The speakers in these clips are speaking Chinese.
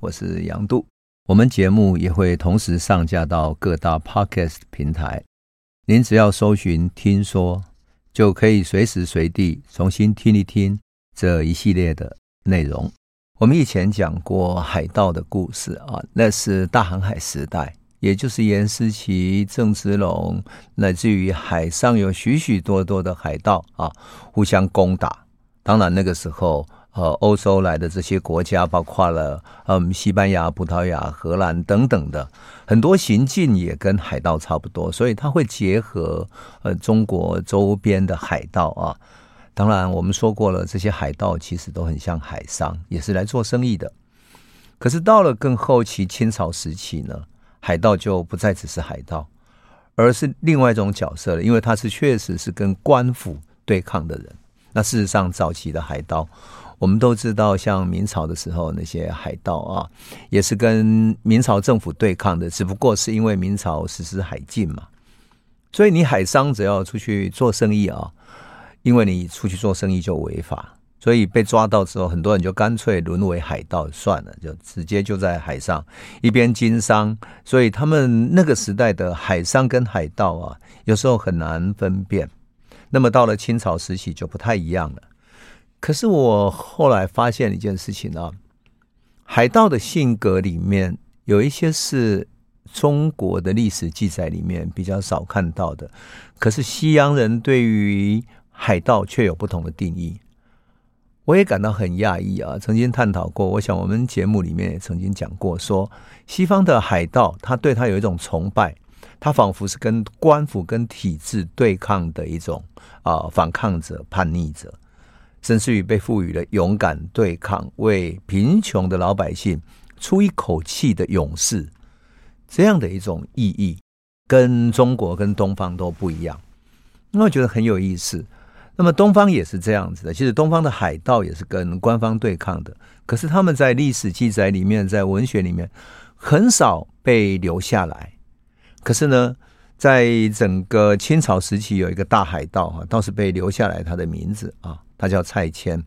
我是杨度。我们节目也会同时上架到各大 Podcast 平台，您只要搜寻“听说”，就可以随时随地重新听一听这一系列的内容。我们以前讲过海盗的故事啊，那是大航海时代，也就是严思齐、郑芝龙，乃至于海上有许许多多的海盗啊，互相攻打。当然，那个时候。和欧洲来的这些国家，包括了嗯西班牙、葡萄牙、荷兰等等的很多行径，也跟海盗差不多，所以他会结合呃中国周边的海盗啊。当然，我们说过了，这些海盗其实都很像海商，也是来做生意的。可是到了更后期清朝时期呢，海盗就不再只是海盗，而是另外一种角色了，因为他是确实是跟官府对抗的人。那事实上，早期的海盗。我们都知道，像明朝的时候，那些海盗啊，也是跟明朝政府对抗的，只不过是因为明朝实施海禁嘛。所以你海商只要出去做生意啊，因为你出去做生意就违法，所以被抓到之后，很多人就干脆沦为海盗算了，就直接就在海上一边经商。所以他们那个时代的海商跟海盗啊，有时候很难分辨。那么到了清朝时期就不太一样了。可是我后来发现一件事情啊，海盗的性格里面有一些是中国的历史记载里面比较少看到的，可是西洋人对于海盗却有不同的定义，我也感到很讶异啊。曾经探讨过，我想我们节目里面也曾经讲过，说西方的海盗他对他有一种崇拜，他仿佛是跟官府跟体制对抗的一种啊反抗者、叛逆者。甚至于被赋予了勇敢对抗、为贫穷的老百姓出一口气的勇士这样的一种意义，跟中国跟东方都不一样。那我觉得很有意思。那么东方也是这样子的，其实东方的海盗也是跟官方对抗的，可是他们在历史记载里面，在文学里面很少被留下来。可是呢，在整个清朝时期，有一个大海盗哈，倒是被留下来他的名字啊。他叫蔡牵，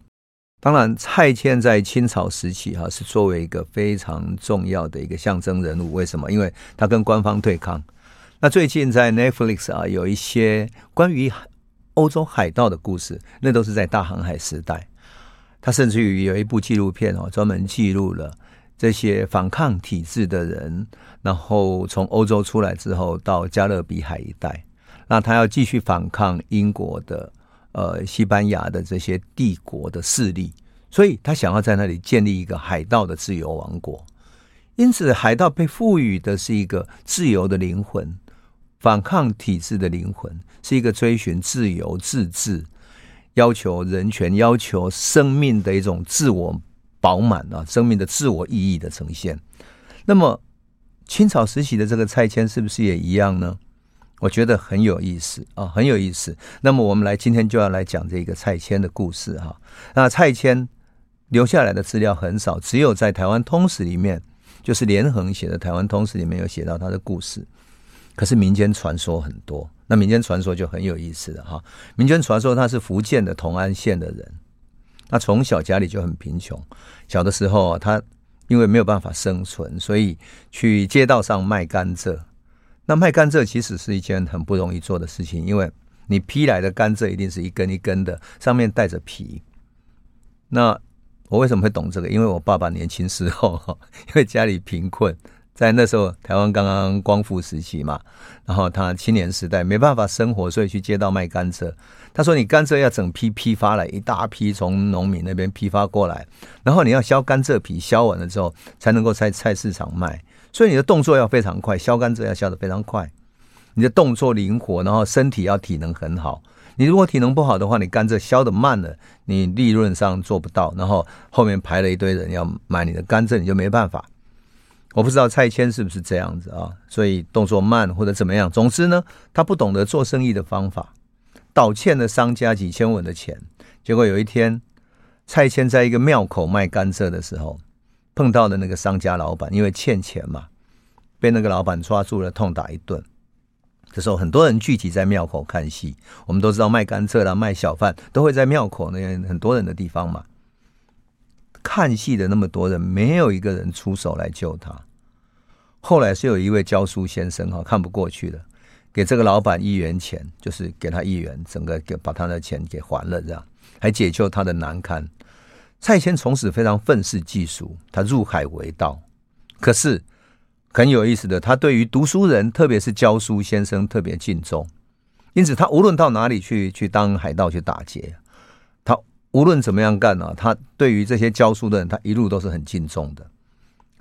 当然蔡牵在清朝时期哈是作为一个非常重要的一个象征人物。为什么？因为他跟官方对抗。那最近在 Netflix 啊有一些关于欧洲海盗的故事，那都是在大航海时代。他甚至于有一部纪录片哦，专门记录了这些反抗体制的人，然后从欧洲出来之后到加勒比海一带，那他要继续反抗英国的。呃，西班牙的这些帝国的势力，所以他想要在那里建立一个海盗的自由王国。因此，海盗被赋予的是一个自由的灵魂，反抗体制的灵魂，是一个追寻自由、自治、要求人权、要求生命的一种自我饱满啊，生命的自我意义的呈现。那么，清朝时期的这个拆迁是不是也一样呢？我觉得很有意思啊，很有意思。那么我们来今天就要来讲这个蔡牵的故事哈。那蔡牵留下来的资料很少，只有在《台湾通史》里面，就是连横写的《台湾通史》里面有写到他的故事。可是民间传说很多，那民间传说就很有意思了哈。民间传说他是福建的同安县的人，他从小家里就很贫穷，小的时候他因为没有办法生存，所以去街道上卖甘蔗。那卖甘蔗其实是一件很不容易做的事情，因为你批来的甘蔗一定是一根一根的，上面带着皮。那我为什么会懂这个？因为我爸爸年轻时候，因为家里贫困，在那时候台湾刚刚光复时期嘛，然后他青年时代没办法生活，所以去街道卖甘蔗。他说：“你甘蔗要整批批发来，一大批从农民那边批发过来，然后你要削甘蔗皮，削完了之后才能够在菜市场卖。”所以你的动作要非常快，削甘蔗要削的非常快，你的动作灵活，然后身体要体能很好。你如果体能不好的话，你甘蔗削的慢了，你利润上做不到，然后后面排了一堆人要买你的甘蔗，你就没办法。我不知道蔡谦是不是这样子啊？所以动作慢或者怎么样，总之呢，他不懂得做生意的方法，倒欠了商家几千文的钱。结果有一天，蔡谦在一个庙口卖甘蔗的时候。碰到的那个商家老板，因为欠钱嘛，被那个老板抓住了，痛打一顿。这时候，很多人聚集在庙口看戏。我们都知道，卖甘蔗啦、卖小贩都会在庙口那边很多人的地方嘛。看戏的那么多人，没有一个人出手来救他。后来是有一位教书先生哈，看不过去了，给这个老板一元钱，就是给他一元，整个给把他的钱给还了，这样还解救他的难堪。蔡牵从此非常愤世嫉俗，他入海为盗。可是很有意思的，他对于读书人，特别是教书先生特别敬重，因此他无论到哪里去去当海盗去打劫，他无论怎么样干啊，他对于这些教书的人，他一路都是很敬重的。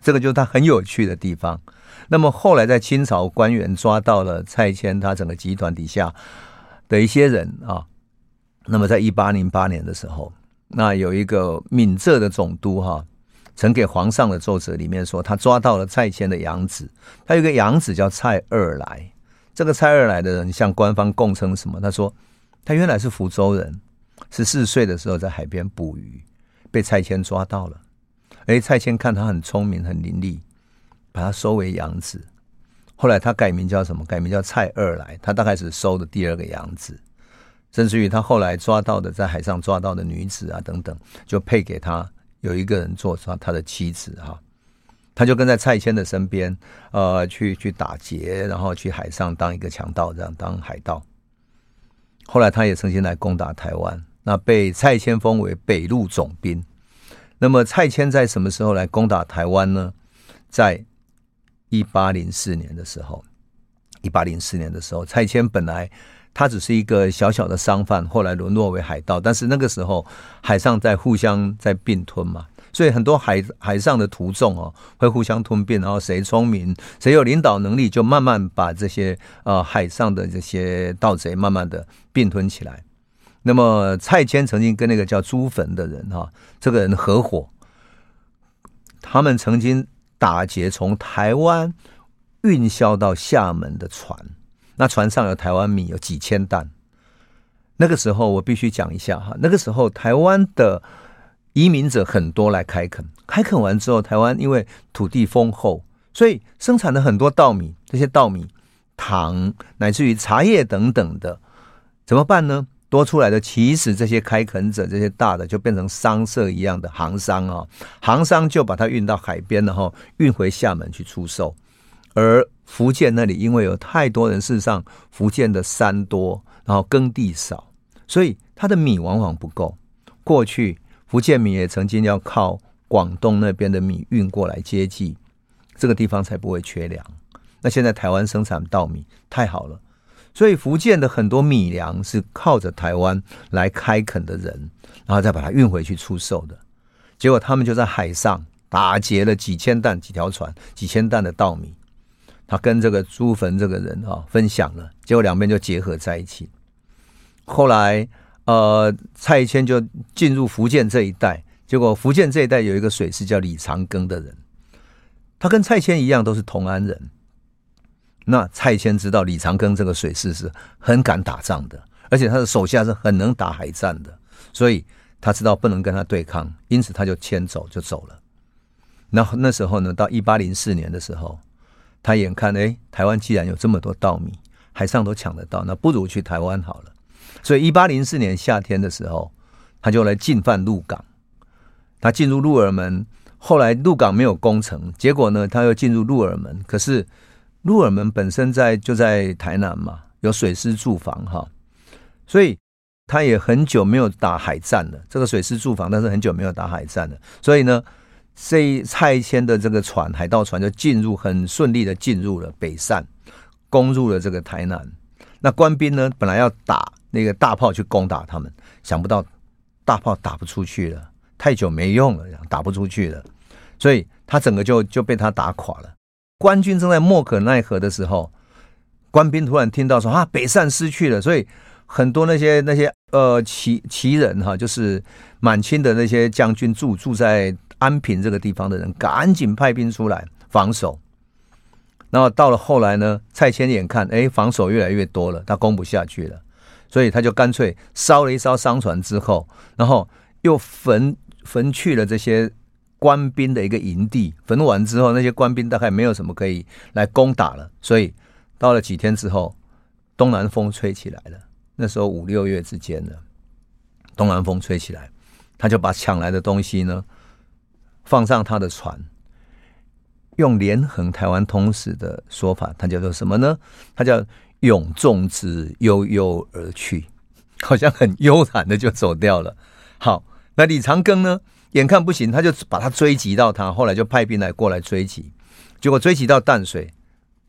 这个就是他很有趣的地方。那么后来在清朝官员抓到了蔡牵他整个集团底下的一些人啊，那么在一八零八年的时候。那有一个闽浙的总督哈，呈给皇上的奏折里面说，他抓到了蔡牵的养子，他有个养子叫蔡二来。这个蔡二来的人向官方供称什么？他说他原来是福州人，十四岁的时候在海边捕鱼，被蔡牵抓到了。哎，蔡牵看他很聪明很伶俐，把他收为养子。后来他改名叫什么？改名叫蔡二来。他大概是收的第二个养子。甚至于他后来抓到的，在海上抓到的女子啊等等，就配给他有一个人做他他的妻子哈，他就跟在蔡牵的身边，呃，去去打劫，然后去海上当一个强盗，这样当海盗。后来他也曾经来攻打台湾，那被蔡牵封为北路总兵。那么蔡牵在什么时候来攻打台湾呢？在一八零四年的时候，一八零四年的时候，蔡牵本来。他只是一个小小的商贩，后来沦落为海盗。但是那个时候海上在互相在并吞嘛，所以很多海海上的徒众哦会互相吞并，然后谁聪明，谁有领导能力，就慢慢把这些呃海上的这些盗贼慢慢的并吞起来。那么蔡牵曾经跟那个叫朱坟的人哈，这个人合伙，他们曾经打劫从台湾运销到厦门的船。那船上有台湾米，有几千担。那个时候我必须讲一下哈，那个时候台湾的移民者很多来开垦，开垦完之后，台湾因为土地丰厚，所以生产了很多稻米，这些稻米、糖乃至于茶叶等等的，怎么办呢？多出来的其实这些开垦者，这些大的就变成商社一样的行商啊，行商就把它运到海边，然后运回厦门去出售。而福建那里因为有太多人，事实上福建的山多，然后耕地少，所以它的米往往不够。过去福建米也曾经要靠广东那边的米运过来接济，这个地方才不会缺粮。那现在台湾生产稻米太好了，所以福建的很多米粮是靠着台湾来开垦的人，然后再把它运回去出售的。结果他们就在海上打劫了几千担、几条船、几千担的稻米。他跟这个朱坟这个人啊分享了，结果两边就结合在一起。后来，呃，蔡牵就进入福建这一带，结果福建这一带有一个水师叫李长庚的人，他跟蔡牵一样都是同安人。那蔡牵知道李长庚这个水师是很敢打仗的，而且他的手下是很能打海战的，所以他知道不能跟他对抗，因此他就迁走就走了。那那时候呢，到一八零四年的时候。他眼看，哎，台湾既然有这么多稻米，海上都抢得到，那不如去台湾好了。所以，一八零四年夏天的时候，他就来进犯鹿港。他进入鹿耳门，后来鹿港没有攻城，结果呢，他又进入鹿耳门。可是，鹿耳门本身在就在台南嘛，有水师驻防哈，所以他也很久没有打海战了。这个水师驻防，但是很久没有打海战了，所以呢。这蔡牵的这个船，海盗船就进入，很顺利的进入了北善，攻入了这个台南。那官兵呢，本来要打那个大炮去攻打他们，想不到大炮打不出去了，太久没用了，打不出去了，所以他整个就就被他打垮了。官军正在莫可奈何的时候，官兵突然听到说啊，北善失去了，所以很多那些那些呃旗旗人哈，就是满清的那些将军住住在。安平这个地方的人赶紧派兵出来防守，然后到了后来呢，蔡牵眼看，哎，防守越来越多了，他攻不下去了，所以他就干脆烧了一艘商船之后，然后又焚焚去了这些官兵的一个营地，焚完之后，那些官兵大概没有什么可以来攻打了，所以到了几天之后，东南风吹起来了，那时候五六月之间的东南风吹起来，他就把抢来的东西呢。放上他的船，用连横台湾通史的说法，他叫做什么呢？他叫永纵之，悠悠而去，好像很悠然的就走掉了。好，那李长庚呢？眼看不行，他就把他追击到他，后来就派兵来过来追击，结果追击到淡水，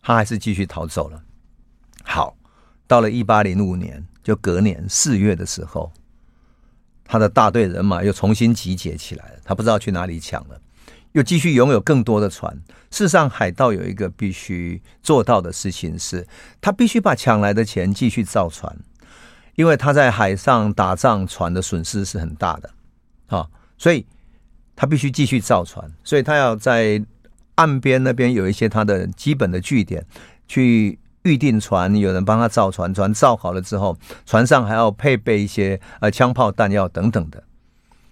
他还是继续逃走了。好，到了一八零五年，就隔年四月的时候，他的大队人马又重新集结起来了。他不知道去哪里抢了，又继续拥有更多的船。事实上，海盗有一个必须做到的事情是，他必须把抢来的钱继续造船，因为他在海上打仗，船的损失是很大的啊。所以他必须继续造船，所以他要在岸边那边有一些他的基本的据点，去预定船，有人帮他造船，船造好了之后，船上还要配备一些呃枪炮弹药等等的。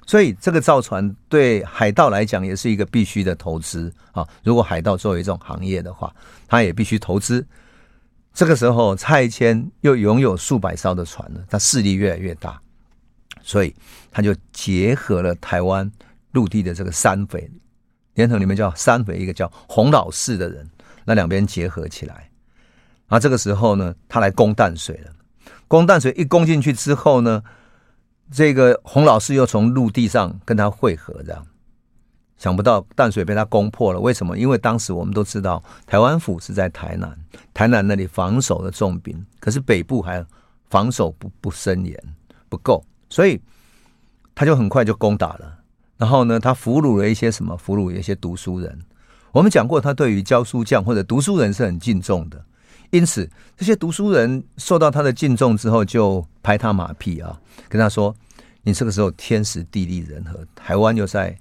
所以这个造船对海盗来讲也是一个必须的投资啊。如果海盗作为一种行业的话，他也必须投资。这个时候，蔡牵又拥有数百艘的船了，他势力越来越大。所以他就结合了台湾陆地的这个山匪，连同里面叫山匪，一个叫洪老四的人，那两边结合起来。啊，这个时候呢，他来攻淡水了。攻淡水一攻进去之后呢，这个洪老师又从陆地上跟他会合，这样。想不到淡水被他攻破了，为什么？因为当时我们都知道，台湾府是在台南，台南那里防守的重兵，可是北部还防守不不森严，不够。所以他就很快就攻打了，然后呢，他俘虏了一些什么？俘虏一些读书人。我们讲过，他对于教书匠或者读书人是很敬重的。因此，这些读书人受到他的敬重之后，就拍他马屁啊，跟他说：“你这个时候天时地利人和，台湾又在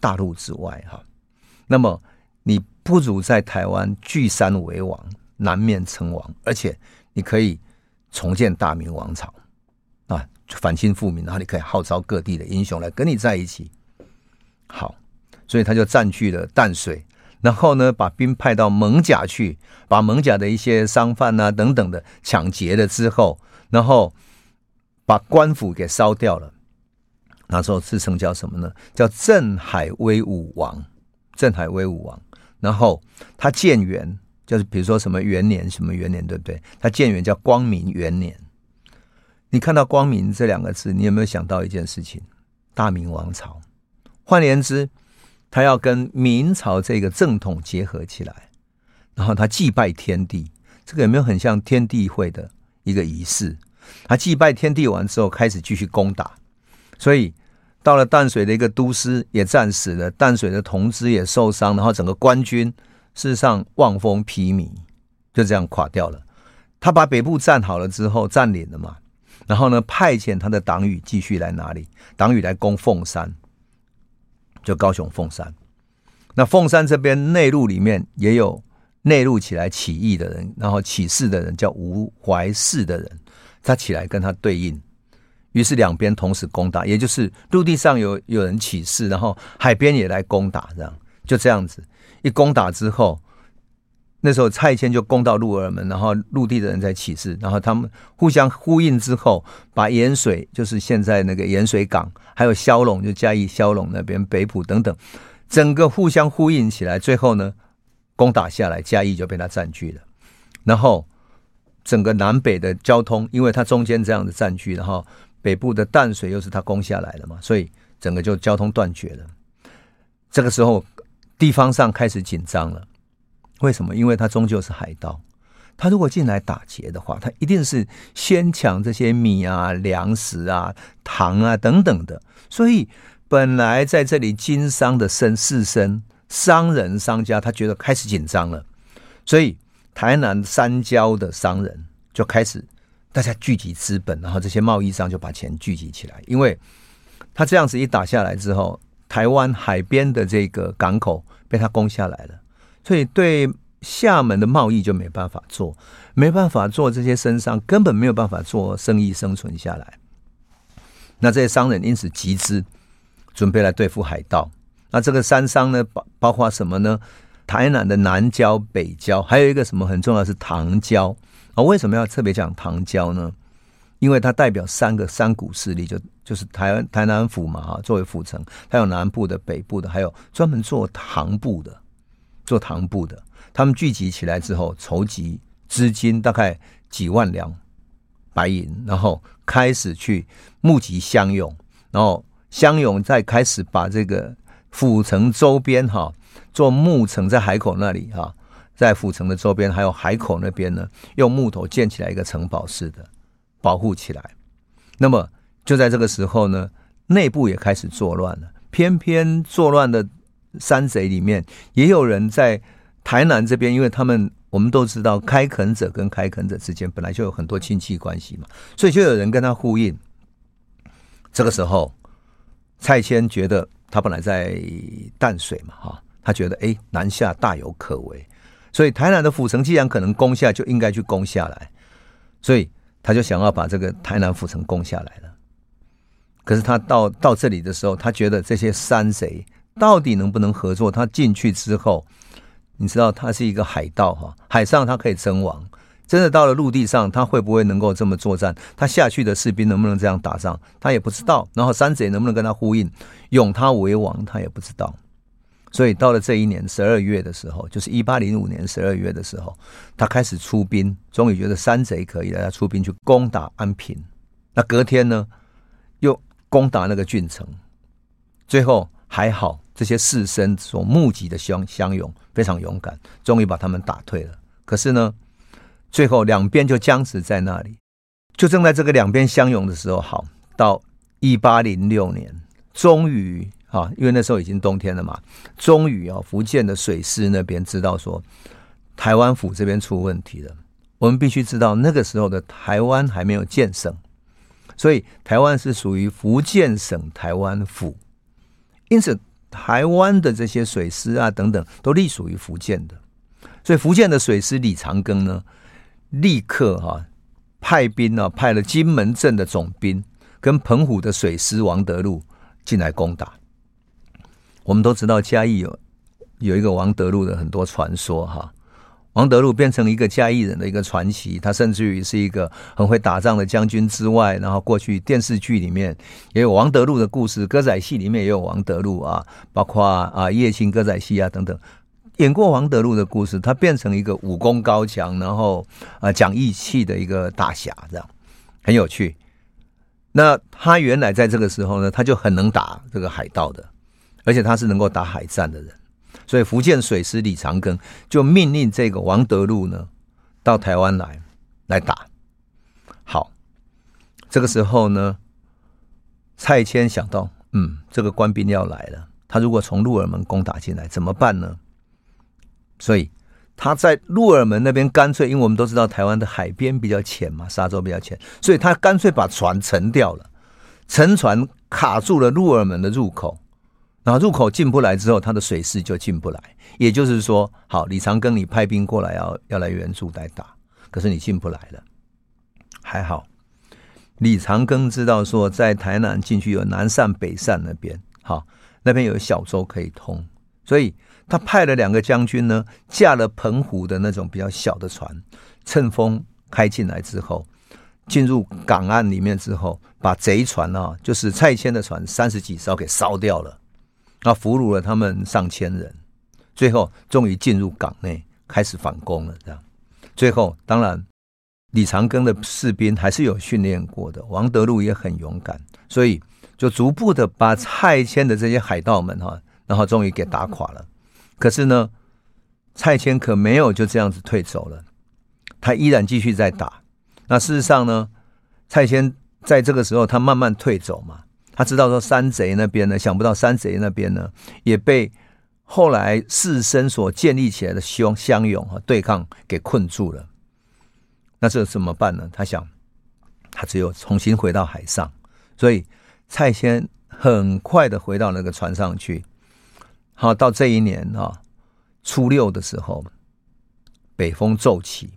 大陆之外哈，那么你不如在台湾聚山为王，南面称王，而且你可以重建大明王朝啊。”反清复明，然后你可以号召各地的英雄来跟你在一起。好，所以他就占据了淡水，然后呢，把兵派到蒙甲去，把蒙甲的一些商贩啊等等的抢劫了之后，然后把官府给烧掉了。那时候自称叫什么呢？叫镇海威武王。镇海威武王。然后他建元，就是比如说什么元年，什么元年，对不对？他建元叫光明元年。你看到“光明”这两个字，你有没有想到一件事情？大明王朝。换言之，他要跟明朝这个正统结合起来，然后他祭拜天地，这个有没有很像天地会的一个仪式？他祭拜天地完之后，开始继续攻打。所以到了淡水的一个都司也战死了，淡水的同知也受伤，然后整个官军事实上望风披靡，就这样垮掉了。他把北部占好了之后，占领了嘛。然后呢，派遣他的党羽继续来哪里？党羽来攻凤山，就高雄凤山。那凤山这边内陆里面也有内陆起来起义的人，然后起事的人叫吴怀世的人，他起来跟他对应，于是两边同时攻打，也就是陆地上有有人起事，然后海边也来攻打，这样就这样子一攻打之后。那时候蔡牵就攻到鹿耳门，然后陆地的人在起事，然后他们互相呼应之后，把盐水就是现在那个盐水港，还有萧龙就嘉义萧龙那边北埔等等，整个互相呼应起来，最后呢攻打下来，嘉义就被他占据了。然后整个南北的交通，因为他中间这样的占据，然后北部的淡水又是他攻下来的嘛，所以整个就交通断绝了。这个时候地方上开始紧张了。为什么？因为他终究是海盗，他如果进来打劫的话，他一定是先抢这些米啊、粮食啊、糖啊等等的。所以，本来在这里经商的绅士绅商人商家，他觉得开始紧张了。所以，台南三郊的商人就开始大家聚集资本，然后这些贸易商就把钱聚集起来。因为他这样子一打下来之后，台湾海边的这个港口被他攻下来了。所以，对厦门的贸易就没办法做，没办法做这些生商，根本没有办法做生意生存下来。那这些商人因此集资，准备来对付海盗。那这个三商呢，包包括什么呢？台南的南郊、北郊，还有一个什么很重要是唐郊啊？为什么要特别讲唐郊呢？因为它代表三个三股势力，就就是台湾台南府嘛，哈，作为府城，它有南部的、北部的，还有专门做唐布的，做糖布的。他们聚集起来之后，筹集资金大概几万两白银，然后开始去募集乡勇，然后乡勇再开始把这个府城周边哈做木城，在海口那里哈，在府城的周边还有海口那边呢，用木头建起来一个城堡似的。保护起来，那么就在这个时候呢，内部也开始作乱了。偏偏作乱的山贼里面，也有人在台南这边，因为他们我们都知道，开垦者跟开垦者之间本来就有很多亲戚关系嘛，所以就有人跟他呼应。这个时候，蔡牵觉得他本来在淡水嘛，哈，他觉得哎，南下大有可为，所以台南的府城既然可能攻下，就应该去攻下来，所以。他就想要把这个台南府城攻下来了，可是他到到这里的时候，他觉得这些山贼到底能不能合作？他进去之后，你知道他是一个海盗哈，海上他可以称王，真的到了陆地上，他会不会能够这么作战？他下去的士兵能不能这样打仗？他也不知道。然后山贼能不能跟他呼应，拥他为王？他也不知道。所以到了这一年十二月的时候，就是一八零五年十二月的时候，他开始出兵，终于觉得山贼可以了，他出兵去攻打安平。那隔天呢，又攻打那个郡城。最后还好，这些士绅所募集的乡乡勇非常勇敢，终于把他们打退了。可是呢，最后两边就僵持在那里。就正在这个两边相拥的时候，好，到一八零六年，终于。啊，因为那时候已经冬天了嘛，终于啊，福建的水师那边知道说，台湾府这边出问题了。我们必须知道，那个时候的台湾还没有建省，所以台湾是属于福建省台湾府，因此台湾的这些水师啊等等都隶属于福建的。所以福建的水师李长庚呢，立刻哈、派兵啊，派了金门镇的总兵跟澎湖的水师王德禄进来攻打。我们都知道嘉义有有一个王德禄的很多传说哈，王德禄变成一个嘉义人的一个传奇，他甚至于是一个很会打仗的将军之外，然后过去电视剧里面也有王德禄的故事，歌仔戏里面也有王德禄啊，包括啊叶青歌仔戏啊等等，演过王德禄的故事，他变成一个武功高强，然后啊讲义气的一个大侠，这样很有趣。那他原来在这个时候呢，他就很能打这个海盗的。而且他是能够打海战的人，所以福建水师李长庚就命令这个王德禄呢到台湾来来打。好，这个时候呢，蔡牵想到，嗯，这个官兵要来了，他如果从鹿耳门攻打进来怎么办呢？所以他在鹿耳门那边干脆，因为我们都知道台湾的海边比较浅嘛，沙洲比较浅，所以他干脆把船沉掉了，沉船卡住了鹿耳门的入口。然后入口进不来之后，他的水师就进不来。也就是说，好，李长庚，你派兵过来要要来援助来打，可是你进不来了。还好，李长庚知道说，在台南进去有南善北善那边，好，那边有小舟可以通，所以他派了两个将军呢，驾了澎湖的那种比较小的船，趁风开进来之后，进入港岸里面之后，把贼船啊，就是蔡牵的船三十几艘给烧掉了。那俘虏了他们上千人，最后终于进入港内，开始反攻了。这样，最后当然李长庚的士兵还是有训练过的，王德禄也很勇敢，所以就逐步的把蔡牵的这些海盗们哈，然后终于给打垮了。可是呢，蔡牵可没有就这样子退走了，他依然继续在打。那事实上呢，蔡牵在这个时候他慢慢退走嘛。他知道说山贼那边呢，想不到山贼那边呢也被后来士绅所建立起来的乡乡勇和对抗给困住了。那这怎么办呢？他想，他只有重新回到海上。所以蔡牵很快的回到那个船上去。好，到这一年啊初六的时候，北风骤起，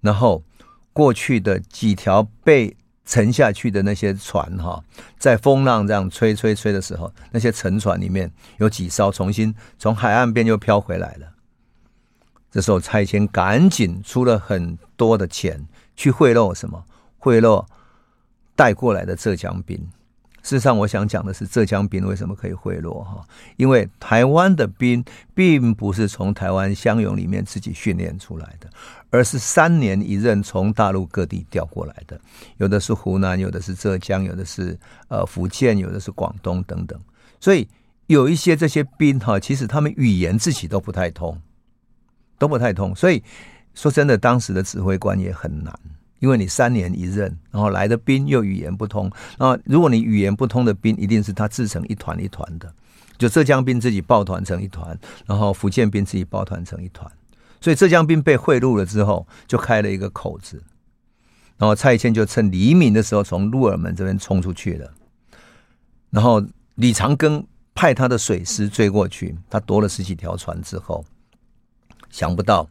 然后过去的几条被。沉下去的那些船哈，在风浪这样吹吹吹的时候，那些沉船里面有几艘重新从海岸边又飘回来了。这时候蔡牵赶紧出了很多的钱去贿赂什么？贿赂带过来的浙江兵。事实上，我想讲的是浙江兵为什么可以贿赂哈？因为台湾的兵并不是从台湾乡勇里面自己训练出来的，而是三年一任从大陆各地调过来的，有的是湖南，有的是浙江，有的是呃福建，有的是广东等等。所以有一些这些兵哈，其实他们语言自己都不太通，都不太通。所以说真的，当时的指挥官也很难。因为你三年一任，然后来的兵又语言不通，然后如果你语言不通的兵，一定是他自成一团一团的，就浙江兵自己抱团成一团，然后福建兵自己抱团成一团，所以浙江兵被贿赂了之后，就开了一个口子，然后蔡牵就趁黎明的时候从鹿耳门这边冲出去了，然后李长庚派他的水师追过去，他夺了十几条船之后，想不到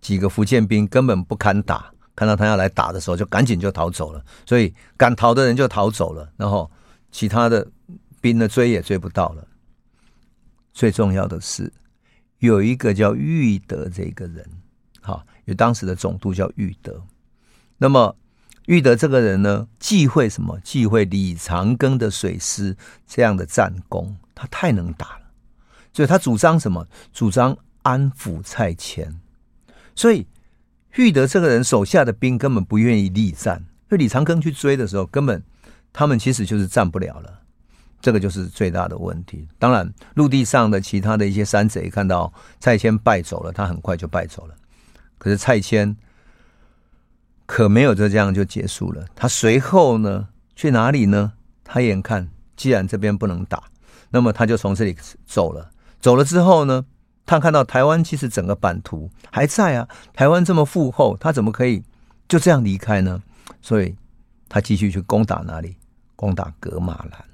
几个福建兵根本不堪打。看到他要来打的时候，就赶紧就逃走了。所以敢逃的人就逃走了，然后其他的兵呢，追也追不到了。最重要的是，有一个叫玉德这个人，哈，有当时的总督叫玉德。那么玉德这个人呢，忌讳什么？忌讳李长庚的水师这样的战功，他太能打了，所以他主张什么？主张安抚蔡牵。所以。玉德这个人手下的兵根本不愿意力战，因为李长庚去追的时候，根本他们其实就是战不了了，这个就是最大的问题。当然，陆地上的其他的一些山贼看到蔡牵败走了，他很快就败走了。可是蔡牵可没有就这样就结束了，他随后呢去哪里呢？他眼看既然这边不能打，那么他就从这里走了。走了之后呢？他看到台湾其实整个版图还在啊，台湾这么富厚，他怎么可以就这样离开呢？所以，他继续去攻打哪里？攻打噶玛兰，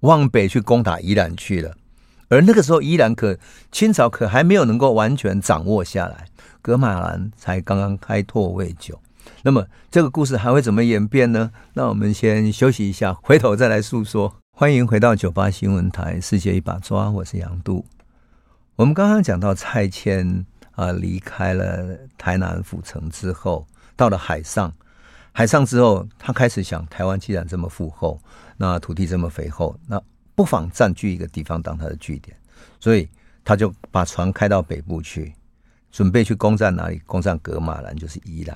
往北去攻打宜兰去了。而那个时候，宜兰可清朝可还没有能够完全掌握下来，噶玛兰才刚刚开拓未久。那么，这个故事还会怎么演变呢？那我们先休息一下，回头再来诉说。欢迎回到九八新闻台，世界一把抓，我是杨度。我们刚刚讲到蔡牵啊，离开了台南府城之后，到了海上，海上之后，他开始想，台湾既然这么富厚，那土地这么肥厚，那不妨占据一个地方当他的据点，所以他就把船开到北部去，准备去攻占哪里？攻占噶玛兰，就是宜兰。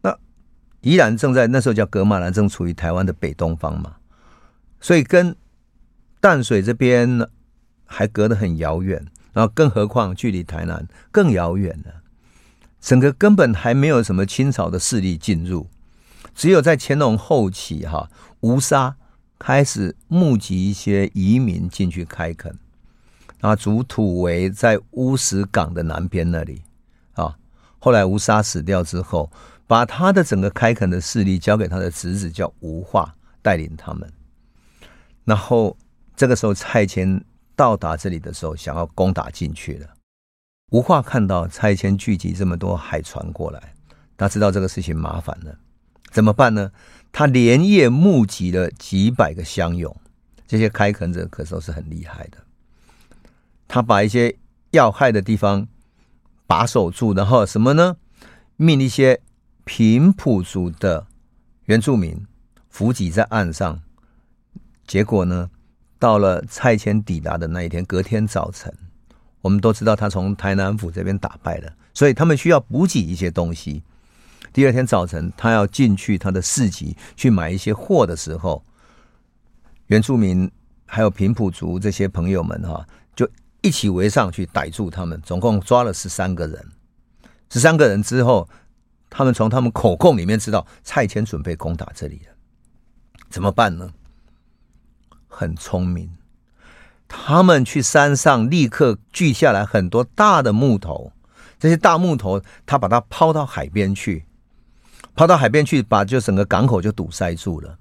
那宜兰正在那时候叫噶玛兰，正处于台湾的北东方嘛，所以跟淡水这边还隔得很遥远。然后，更何况距离台南更遥远了，整个根本还没有什么清朝的势力进入，只有在乾隆后期，哈，吴沙开始募集一些移民进去开垦，啊，筑土围在乌石港的南边那里，啊，后来吴沙死掉之后，把他的整个开垦的势力交给他的侄子叫吴化带领他们，然后这个时候蔡牵。到达这里的时候，想要攻打进去了。吴化看到蔡牵聚集这么多海船过来，他知道这个事情麻烦了，怎么办呢？他连夜募集了几百个乡勇，这些开垦者可都是很厉害的。他把一些要害的地方把守住，然后什么呢？命一些平埔族的原住民伏击在岸上，结果呢？到了蔡牵抵达的那一天，隔天早晨，我们都知道他从台南府这边打败了，所以他们需要补给一些东西。第二天早晨，他要进去他的市集去买一些货的时候，原住民还有平埔族这些朋友们哈，就一起围上去逮住他们，总共抓了十三个人。十三个人之后，他们从他们口供里面知道蔡牵准备攻打这里了，怎么办呢？很聪明，他们去山上立刻锯下来很多大的木头，这些大木头他把它抛到海边去，抛到海边去，把就整个港口就堵塞住了。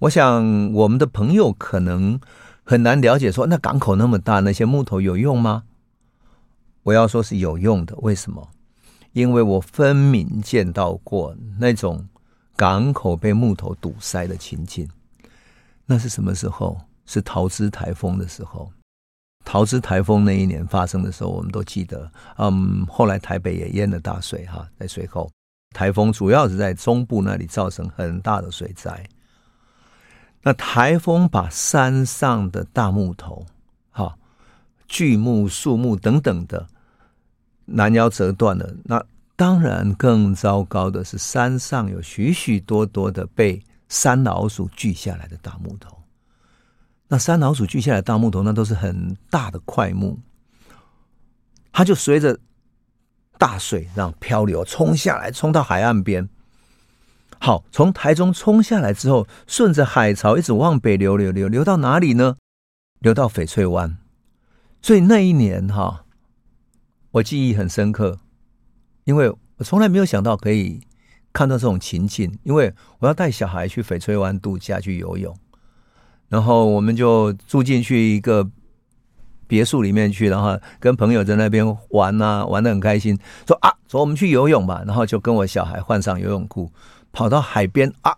我想我们的朋友可能很难了解说，那港口那么大，那些木头有用吗？我要说是有用的，为什么？因为我分明见到过那种港口被木头堵塞的情景。那是什么时候？是桃枝台风的时候，桃枝台风那一年发生的时候，我们都记得。嗯，后来台北也淹了大水哈，在水后台风主要是在中部那里造成很大的水灾那台风把山上的大木头、哈巨木、树木等等的拦腰折断了。那当然更糟糕的是，山上有许许多多的被山老鼠锯下来的大木头。那山老鼠锯下来大木头，那都是很大的块木，它就随着大水让漂流，冲下来，冲到海岸边。好，从台中冲下来之后，顺着海潮一直往北流，流，流，流到哪里呢？流到翡翠湾。所以那一年哈，我记忆很深刻，因为我从来没有想到可以看到这种情境。因为我要带小孩去翡翠湾度假去游泳，然后我们就住进去一个别墅里面去，然后跟朋友在那边玩啊，玩得很开心。说啊，走，我们去游泳吧。然后就跟我小孩换上游泳裤。跑到海边啊，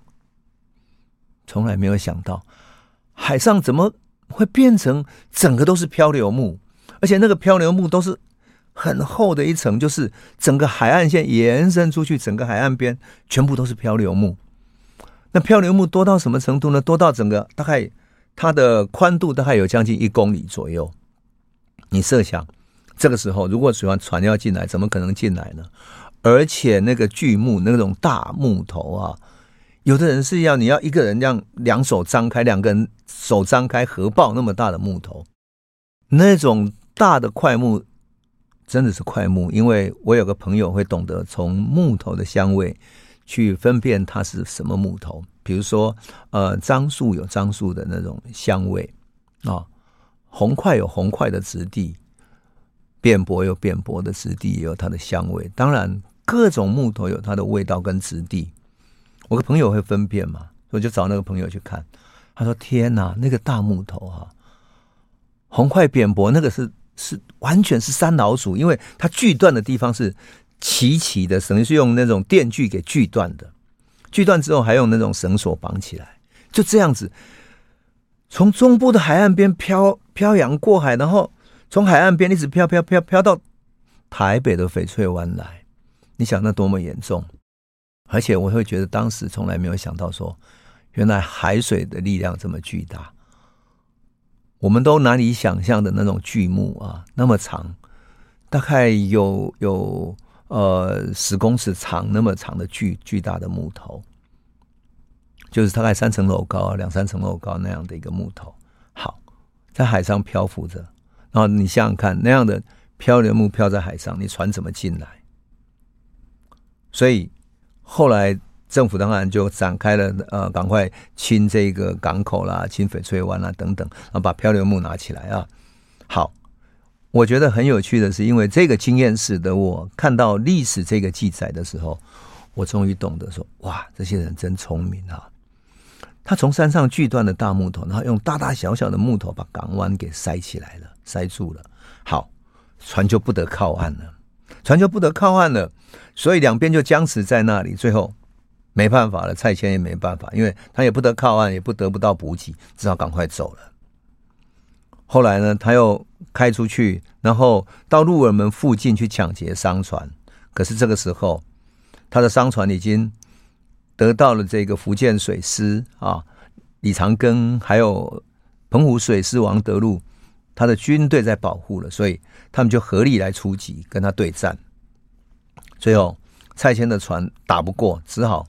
从来没有想到海上怎么会变成整个都是漂流木，而且那个漂流木都是很厚的一层，就是整个海岸线延伸出去，整个海岸边全部都是漂流木。那漂流木多到什么程度呢？多到整个大概它的宽度大概有将近一公里左右。你设想，这个时候如果船船要进来，怎么可能进来呢？而且那个巨木那种大木头啊，有的人是要你要一个人这样两手张开，两个人手张开合抱那么大的木头，那种大的块木真的是块木，因为我有个朋友会懂得从木头的香味去分辨它是什么木头，比如说呃樟树有樟树的那种香味啊，红块有红块的质地，扁薄有扁薄的质地，也有它的香味，当然。各种木头有它的味道跟质地，我个朋友会分辨嘛，我就找那个朋友去看。他说：“天哪，那个大木头哈、红块扁薄那个是是完全是山老鼠，因为它锯断的地方是齐齐的，等于是用那种电锯给锯断的。锯断之后还用那种绳索绑起来，就这样子从中部的海岸边漂漂洋过海，然后从海岸边一直漂漂漂漂到台北的翡翠湾来。”你想那多么严重，而且我会觉得当时从来没有想到说，原来海水的力量这么巨大，我们都难以想象的那种巨木啊，那么长，大概有有呃十公尺长那么长的巨巨大的木头，就是大概三层楼高、两三层楼高那样的一个木头，在海上漂浮着，然后你想想看，那样的漂流木漂在海上，你船怎么进来？所以后来政府当然就展开了呃，赶快清这个港口啦，清翡翠湾啦等等，然后把漂流木拿起来啊。好，我觉得很有趣的是，因为这个经验使得我看到历史这个记载的时候，我终于懂得说，哇，这些人真聪明啊！他从山上锯断的大木头，然后用大大小小的木头把港湾给塞起来了，塞住了。好，船就不得靠岸了。船就不得靠岸了，所以两边就僵持在那里。最后没办法了，蔡牵也没办法，因为他也不得靠岸，也不得不到补给，只好赶快走了。后来呢，他又开出去，然后到鹿耳门附近去抢劫商船。可是这个时候，他的商船已经得到了这个福建水师啊，李长庚，还有澎湖水师王德禄。他的军队在保护了，所以他们就合力来出击，跟他对战。最后，蔡牵的船打不过，只好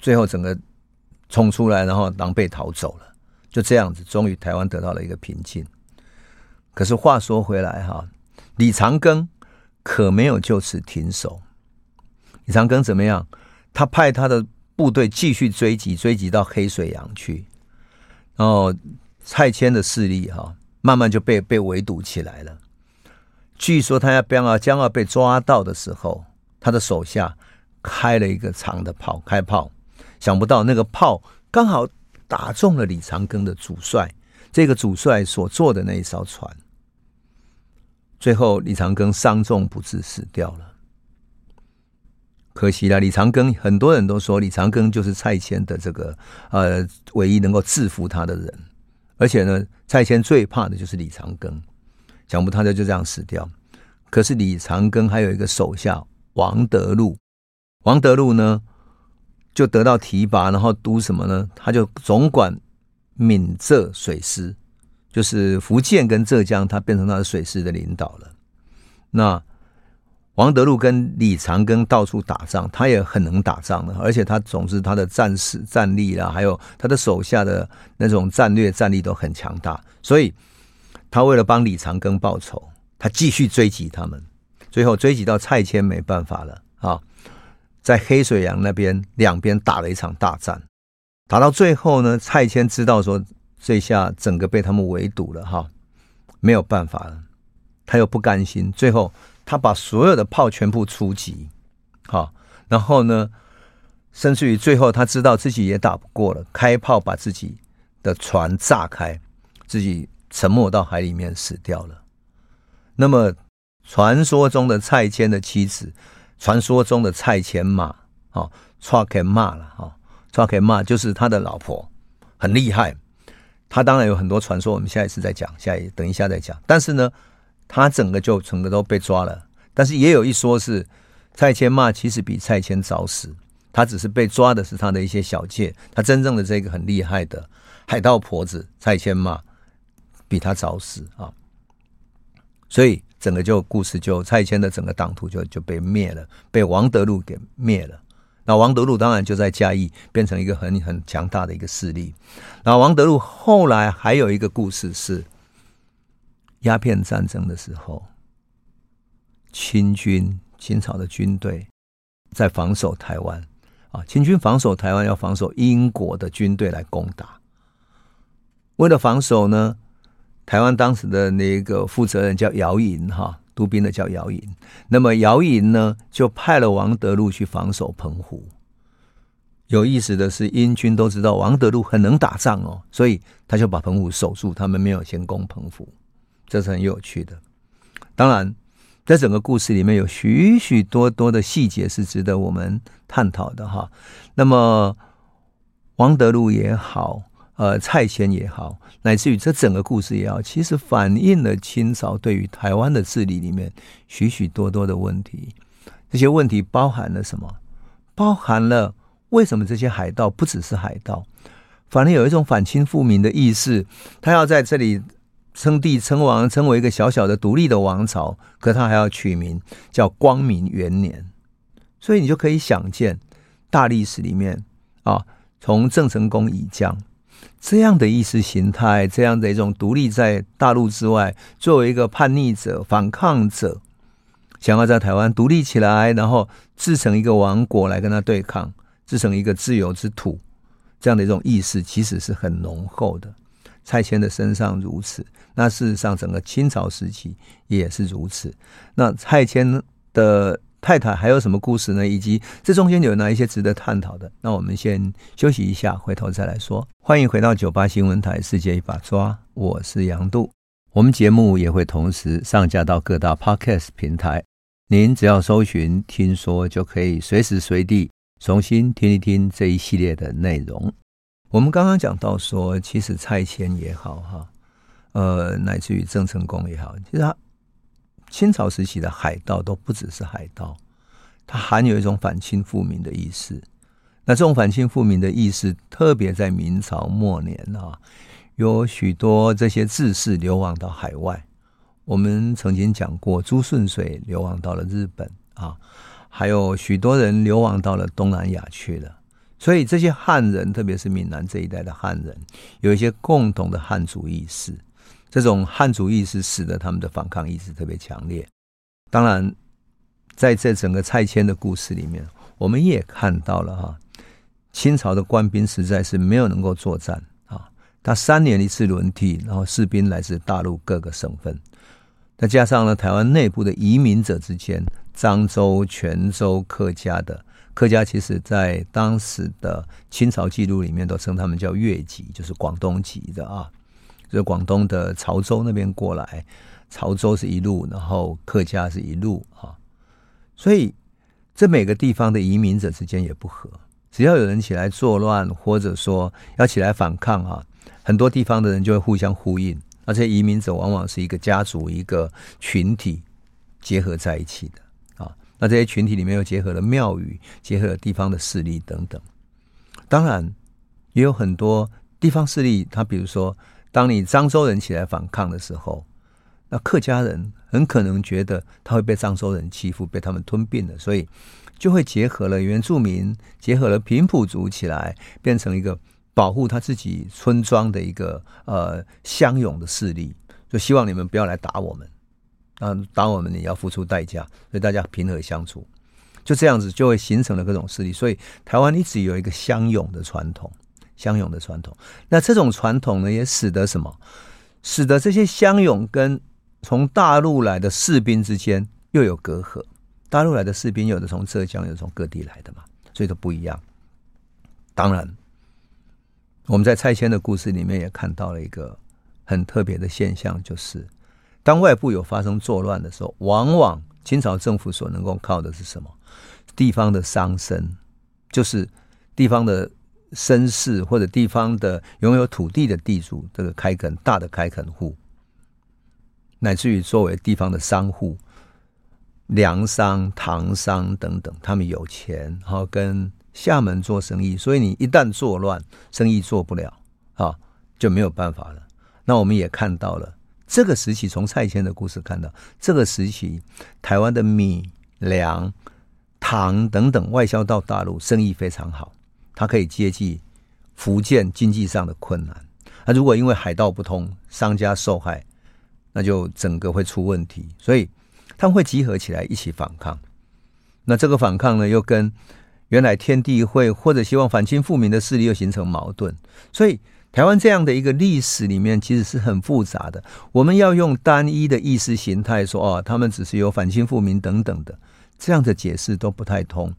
最后整个冲出来，然后狼狈逃走了。就这样子，终于台湾得到了一个平静。可是话说回来哈，李长庚可没有就此停手。李长庚怎么样？他派他的部队继续追击，追击到黑水洋去。然后蔡牵的势力哈。慢慢就被被围堵起来了。据说他要将要将要被抓到的时候，他的手下开了一个长的炮，开炮，想不到那个炮刚好打中了李长庚的主帅，这个主帅所坐的那一艘船。最后李长庚伤重不治，死掉了。可惜了，李长庚很多人都说李长庚就是蔡牵的这个呃唯一能够制服他的人。而且呢，蔡牵最怕的就是李长庚，想不到他就这样死掉。可是李长庚还有一个手下王德禄，王德禄呢就得到提拔，然后督什么呢？他就总管闽浙水师，就是福建跟浙江，他变成他的水师的领导了。那王德禄跟李长庚到处打仗，他也很能打仗的，而且他总之他的战士战力啦，还有他的手下的那种战略战力都很强大，所以他为了帮李长庚报仇，他继续追击他们，最后追击到蔡牵没办法了啊，在黑水洋那边两边打了一场大战，打到最后呢，蔡牵知道说这下整个被他们围堵了哈，没有办法了，他又不甘心，最后。他把所有的炮全部出击，好，然后呢，甚至于最后他知道自己也打不过了，开炮把自己的船炸开，自己沉没到海里面死掉了。那么，传说中的蔡牵的妻子，传说中的蔡牵妈，哦，蔡牵妈了，哈，蔡牵妈就是他的老婆，很厉害。他当然有很多传说，我们下一次再讲，下一等一下再讲。但是呢。他整个就整个都被抓了，但是也有一说是蔡牵骂其实比蔡牵早死，他只是被抓的是他的一些小妾，他真正的这个很厉害的海盗婆子蔡牵骂比他早死啊，所以整个就故事就蔡牵的整个党徒就就被灭了，被王德禄给灭了。那王德禄当然就在嘉义变成一个很很强大的一个势力。那王德禄后来还有一个故事是。鸦片战争的时候，清军清朝的军队在防守台湾啊，清军防守台湾要防守英国的军队来攻打。为了防守呢，台湾当时的那个负责人叫姚营哈，督兵的叫姚营。那么姚营呢，就派了王德禄去防守澎湖。有意思的是，英军都知道王德禄很能打仗哦，所以他就把澎湖守住，他们没有先攻澎湖。这是很有趣的。当然，在整个故事里面有许许多多的细节是值得我们探讨的哈。那么，王德禄也好，呃，蔡牵也好，乃至于这整个故事也好，其实反映了清朝对于台湾的治理里面许许多多的问题。这些问题包含了什么？包含了为什么这些海盗不只是海盗，反而有一种反清复明的意识，他要在这里。称帝称王，称为一个小小的独立的王朝，可他还要取名叫光明元年，所以你就可以想见，大历史里面啊，从郑成功以降这样的意识形态，这样的一种独立在大陆之外，作为一个叛逆者、反抗者，想要在台湾独立起来，然后自成一个王国来跟他对抗，自成一个自由之土，这样的一种意识，其实是很浓厚的。蔡牵的身上如此，那事实上整个清朝时期也是如此。那蔡牵的太太还有什么故事呢？以及这中间有哪一些值得探讨的？那我们先休息一下，回头再来说。欢迎回到九八新闻台《世界一把抓》，我是杨度。我们节目也会同时上架到各大 Podcast 平台，您只要搜寻“听说”，就可以随时随地重新听一听这一系列的内容。我们刚刚讲到说，其实蔡迁也好哈，呃，乃至于郑成功也好，其实他清朝时期的海盗都不只是海盗，它含有一种反清复明的意思。那这种反清复明的意思，特别在明朝末年啊，有许多这些志士流亡到海外。我们曾经讲过，朱顺水流亡到了日本啊，还有许多人流亡到了东南亚去了。所以这些汉人，特别是闽南这一带的汉人，有一些共同的汉族意识。这种汉族意识使得他们的反抗意识特别强烈。当然，在这整个拆迁的故事里面，我们也看到了哈，清朝的官兵实在是没有能够作战啊。他三年一次轮替，然后士兵来自大陆各个省份，再加上呢，台湾内部的移民者之间，漳州、泉州客家的。客家其实，在当时的清朝记录里面，都称他们叫粤籍，就是广东籍的啊。就广东的潮州那边过来，潮州是一路，然后客家是一路啊。所以，这每个地方的移民者之间也不和，只要有人起来作乱，或者说要起来反抗啊，很多地方的人就会互相呼应。而且，移民者往往是一个家族、一个群体结合在一起的。那这些群体里面又结合了庙宇，结合了地方的势力等等。当然，也有很多地方势力，他比如说，当你漳州人起来反抗的时候，那客家人很可能觉得他会被漳州人欺负，被他们吞并了，所以就会结合了原住民，结合了平埔族起来，变成一个保护他自己村庄的一个呃乡勇的势力，就希望你们不要来打我们，啊，打我们你要付出代价，所以大家平和相处，就这样子就会形成了各种势力，所以台湾一直有一个乡勇的传统。乡勇的传统，那这种传统呢，也使得什么？使得这些乡勇跟从大陆来的士兵之间又有隔阂。大陆来的士兵有的从浙江，有的从各地来的嘛，所以都不一样。当然，我们在拆迁的故事里面也看到了一个很特别的现象，就是当外部有发生作乱的时候，往往清朝政府所能够靠的是什么？地方的商绅，就是地方的。绅士或者地方的拥有土地的地主，这个开垦大的开垦户，乃至于作为地方的商户、粮商、糖商等等，他们有钱，然后跟厦门做生意，所以你一旦作乱，生意做不了啊，就没有办法了。那我们也看到了这个时期，从蔡牵的故事看到，这个时期台湾的米、粮、糖等等外销到大陆，生意非常好。它可以接济福建经济上的困难。那如果因为海道不通，商家受害，那就整个会出问题。所以他们会集合起来一起反抗。那这个反抗呢，又跟原来天地会或者希望反清复明的势力又形成矛盾。所以台湾这样的一个历史里面，其实是很复杂的。我们要用单一的意识形态说，哦，他们只是有反清复明等等的这样的解释都不太通。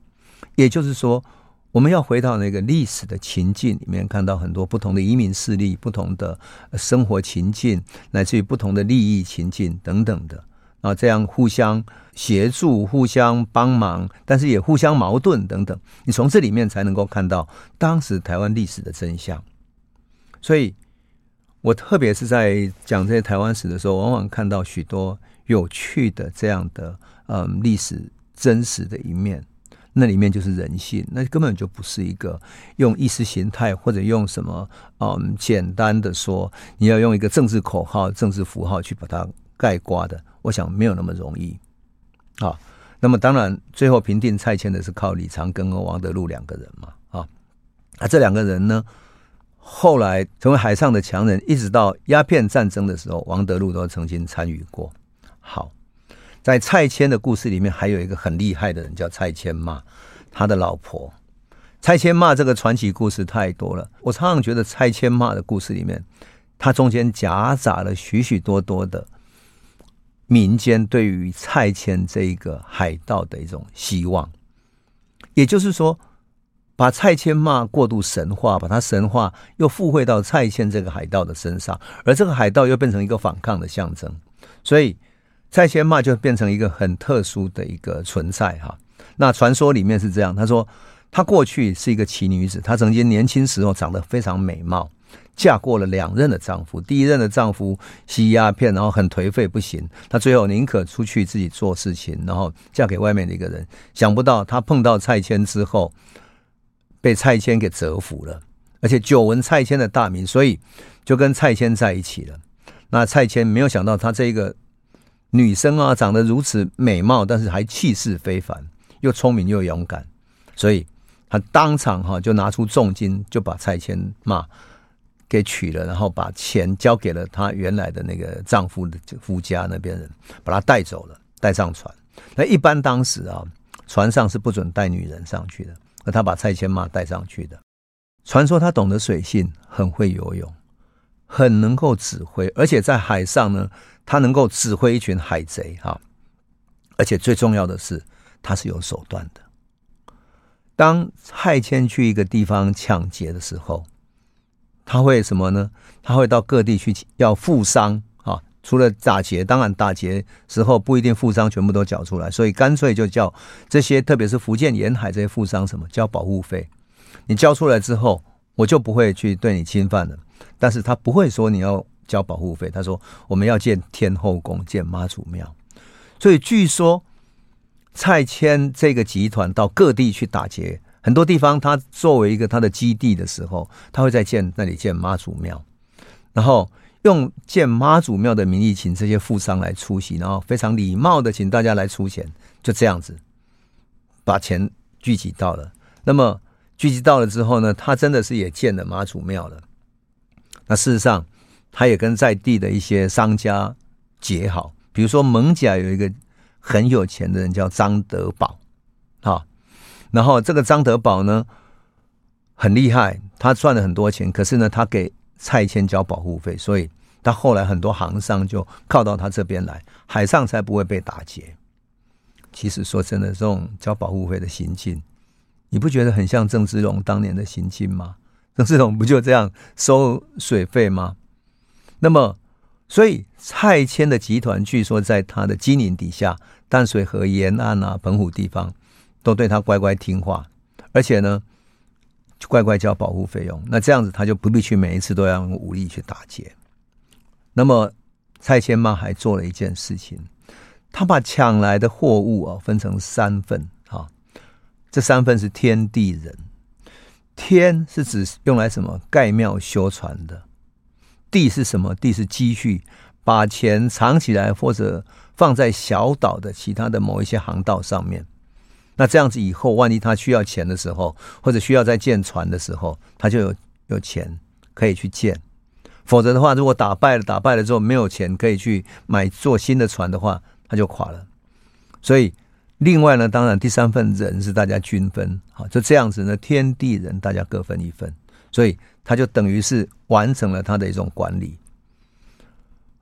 也就是说。我们要回到那个历史的情境里面，看到很多不同的移民势力、不同的生活情境，乃至于不同的利益情境等等的啊，这样互相协助、互相帮忙，但是也互相矛盾等等。你从这里面才能够看到当时台湾历史的真相。所以，我特别是在讲这些台湾史的时候，往往看到许多有趣的这样的嗯历史真实的一面。那里面就是人性，那根本就不是一个用意识形态或者用什么嗯简单的说，你要用一个政治口号、政治符号去把它盖刮的，我想没有那么容易啊。那么当然，最后平定蔡牵的是靠李长庚和王德禄两个人嘛啊，啊这两个人呢，后来成为海上的强人，一直到鸦片战争的时候，王德禄都曾经参与过。好。在蔡牵的故事里面，还有一个很厉害的人叫蔡牵骂，他的老婆。蔡牵骂这个传奇故事太多了，我常常觉得蔡牵骂的故事里面，它中间夹杂了许许多多的民间对于蔡牵这一个海盗的一种希望。也就是说，把蔡牵骂过度神化，把他神化又附会到蔡牵这个海盗的身上，而这个海盗又变成一个反抗的象征，所以。蔡牵骂就变成一个很特殊的一个存在哈。那传说里面是这样，他说他过去是一个奇女子，她曾经年轻时候长得非常美貌，嫁过了两任的丈夫。第一任的丈夫吸鸦片，然后很颓废不行，她最后宁可出去自己做事情，然后嫁给外面的一个人。想不到她碰到蔡牵之后，被蔡牵给折服了，而且久闻蔡牵的大名，所以就跟蔡牵在一起了。那蔡牵没有想到，她这个。女生啊，长得如此美貌，但是还气势非凡，又聪明又勇敢，所以她当场哈就拿出重金，就把蔡牵骂给娶了，然后把钱交给了她原来的那个丈夫的夫家那边人，把她带走了，带上船。那一般当时啊，船上是不准带女人上去的，而他把蔡牵妈带上去的。传说他懂得水性，很会游泳，很能够指挥，而且在海上呢。他能够指挥一群海贼哈，而且最重要的是，他是有手段的。当蔡牵去一个地方抢劫的时候，他会什么呢？他会到各地去要富商。除了打劫，当然打劫时候不一定富商全部都缴出来，所以干脆就叫这些，特别是福建沿海这些富商什么交保护费。你交出来之后，我就不会去对你侵犯了。但是他不会说你要。交保护费，他说我们要建天后宫，建妈祖庙，所以据说蔡牵这个集团到各地去打劫很多地方他作为一个他的基地的时候，他会在建那里建妈祖庙，然后用建妈祖庙的名义请这些富商来出席，然后非常礼貌的请大家来出钱，就这样子把钱聚集到了。那么聚集到了之后呢，他真的是也建了妈祖庙了。那事实上，他也跟在地的一些商家结好，比如说蒙甲有一个很有钱的人叫张德宝，哈。然后这个张德宝呢，很厉害，他赚了很多钱，可是呢，他给蔡牵交保护费，所以他后来很多行商就靠到他这边来，海上才不会被打劫。其实说真的，这种交保护费的行径，你不觉得很像郑芝龙当年的行径吗？郑芝龙不就这样收水费吗？那么，所以蔡牵的集团据说在他的经营底下，淡水河沿岸啊，澎湖地方。都对他乖乖听话，而且呢，乖乖交保护费用。那这样子他就不必去每一次都要用武力去打劫。那么蔡牵妈还做了一件事情，他把抢来的货物啊分成三份啊，这三份是天地人。天是指用来什么？盖庙修船的。地是什么？地是积蓄，把钱藏起来或者放在小岛的其他的某一些航道上面。那这样子以后，万一他需要钱的时候，或者需要再建船的时候，他就有有钱可以去建。否则的话，如果打败了，打败了之后没有钱可以去买做新的船的话，他就垮了。所以，另外呢，当然第三份人是大家均分，好，就这样子呢，天地人大家各分一份，所以他就等于是完成了他的一种管理。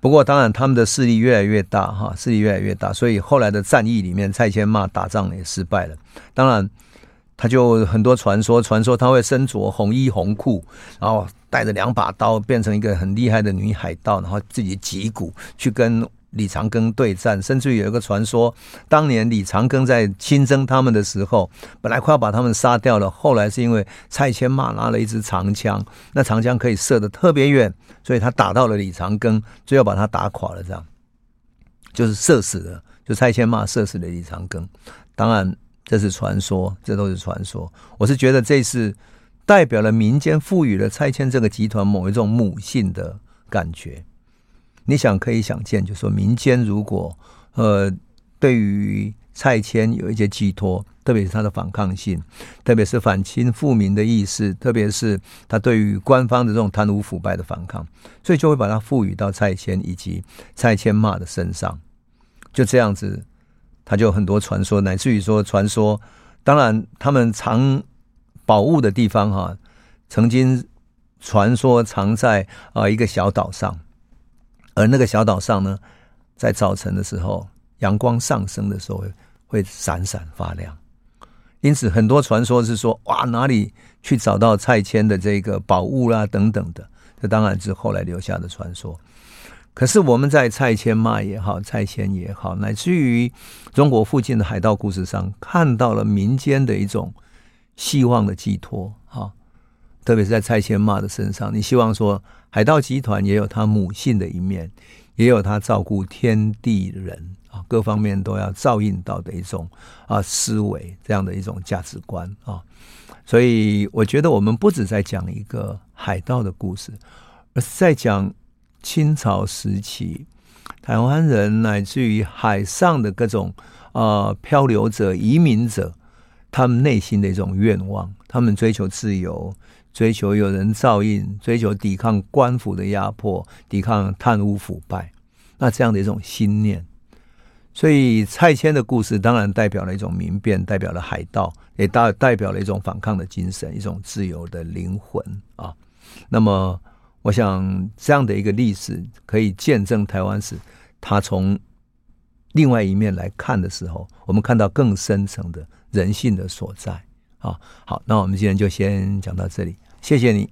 不过，当然，他们的势力越来越大，哈，势力越来越大，所以后来的战役里面，蔡牵骂打仗也失败了。当然，他就很多传说，传说他会身着红衣红裤，然后带着两把刀，变成一个很厉害的女海盗，然后自己击鼓去跟。李长庚对战，甚至有一个传说，当年李长庚在亲征他们的时候，本来快要把他们杀掉了，后来是因为蔡牵骂拿了一支长枪，那长枪可以射得特别远，所以他打到了李长庚，最后把他打垮了，这样就是射死了，就蔡牵骂射死了李长庚。当然这是传说，这都是传说。我是觉得这是代表了民间赋予了蔡牵这个集团某一种母性的感觉。你想可以想见，就说民间如果呃对于蔡牵有一些寄托，特别是他的反抗性，特别是反清复明的意识，特别是他对于官方的这种贪污腐败的反抗，所以就会把它赋予到蔡牵以及蔡牵骂的身上。就这样子，他就很多传说，乃至于说传说，当然他们藏宝物的地方哈、曾经传说藏在啊一个小岛上。而那个小岛上呢，在早晨的时候，阳光上升的时候会闪闪发亮。因此，很多传说是说，哇，哪里去找到蔡牵的这个宝物啦，等等的。这当然是后来留下的传说。可是我们在蔡牵骂也好，蔡牵也好，乃至于中国附近的海盗故事上，看到了民间的一种希望的寄托。哈，特别是在蔡牵骂的身上，你希望说。海盗集团也有他母性的一面，也有他照顾天地人啊，各方面都要照应到的一种啊思维，这样的一种价值观啊。所以我觉得我们不止在讲一个海盗的故事，而是在讲清朝时期台湾人乃至于海上的各种啊漂流者、移民者，他们内心的一种愿望，他们追求自由。追求有人照应，追求抵抗官府的压迫，抵抗贪污腐败，那这样的一种心念，所以蔡牵的故事当然代表了一种民变，代表了海盗，也代代表了一种反抗的精神，一种自由的灵魂啊。那么，我想这样的一个历史可以见证台湾史，它从另外一面来看的时候，我们看到更深层的人性的所在。啊，好，那我们今天就先讲到这里，谢谢你。